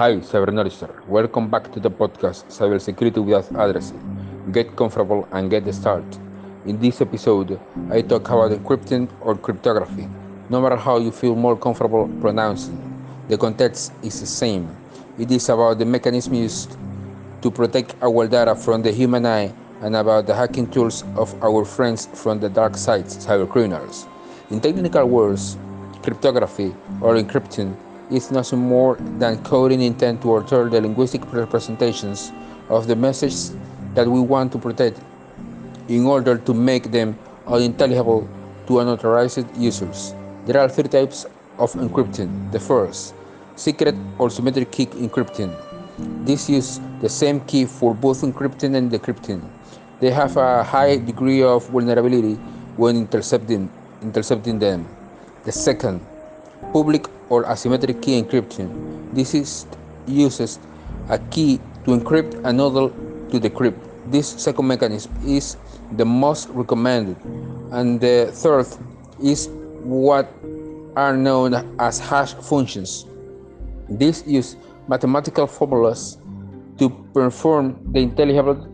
Hi, Cybernoticer. Welcome back to the podcast Cybersecurity Without Addressing. Get comfortable and get started. In this episode, I talk about encrypting or cryptography. No matter how you feel more comfortable pronouncing, the context is the same. It is about the mechanism used to protect our data from the human eye and about the hacking tools of our friends from the dark side, cybercriminals. In technical words, cryptography or encrypting is nothing more than coding intent to alter the linguistic representations of the messages that we want to protect in order to make them unintelligible to unauthorized users. There are three types of encrypting. The first, secret or symmetric key encrypting. This uses the same key for both encrypting and decrypting. They have a high degree of vulnerability when intercepting, intercepting them. The second, public or asymmetric key encryption. This is, uses a key to encrypt another to decrypt. This second mechanism is the most recommended. And the third is what are known as hash functions. These use mathematical formulas to perform the intelligible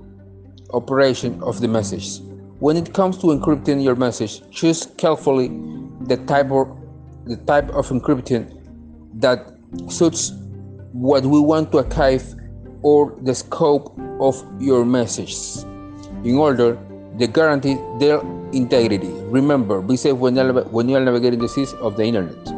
operation of the message. When it comes to encrypting your message, choose carefully the type or the type of encryption that suits what we want to archive or the scope of your messages in order to guarantee their integrity. Remember, be safe when you're, when you're navigating the seas of the internet.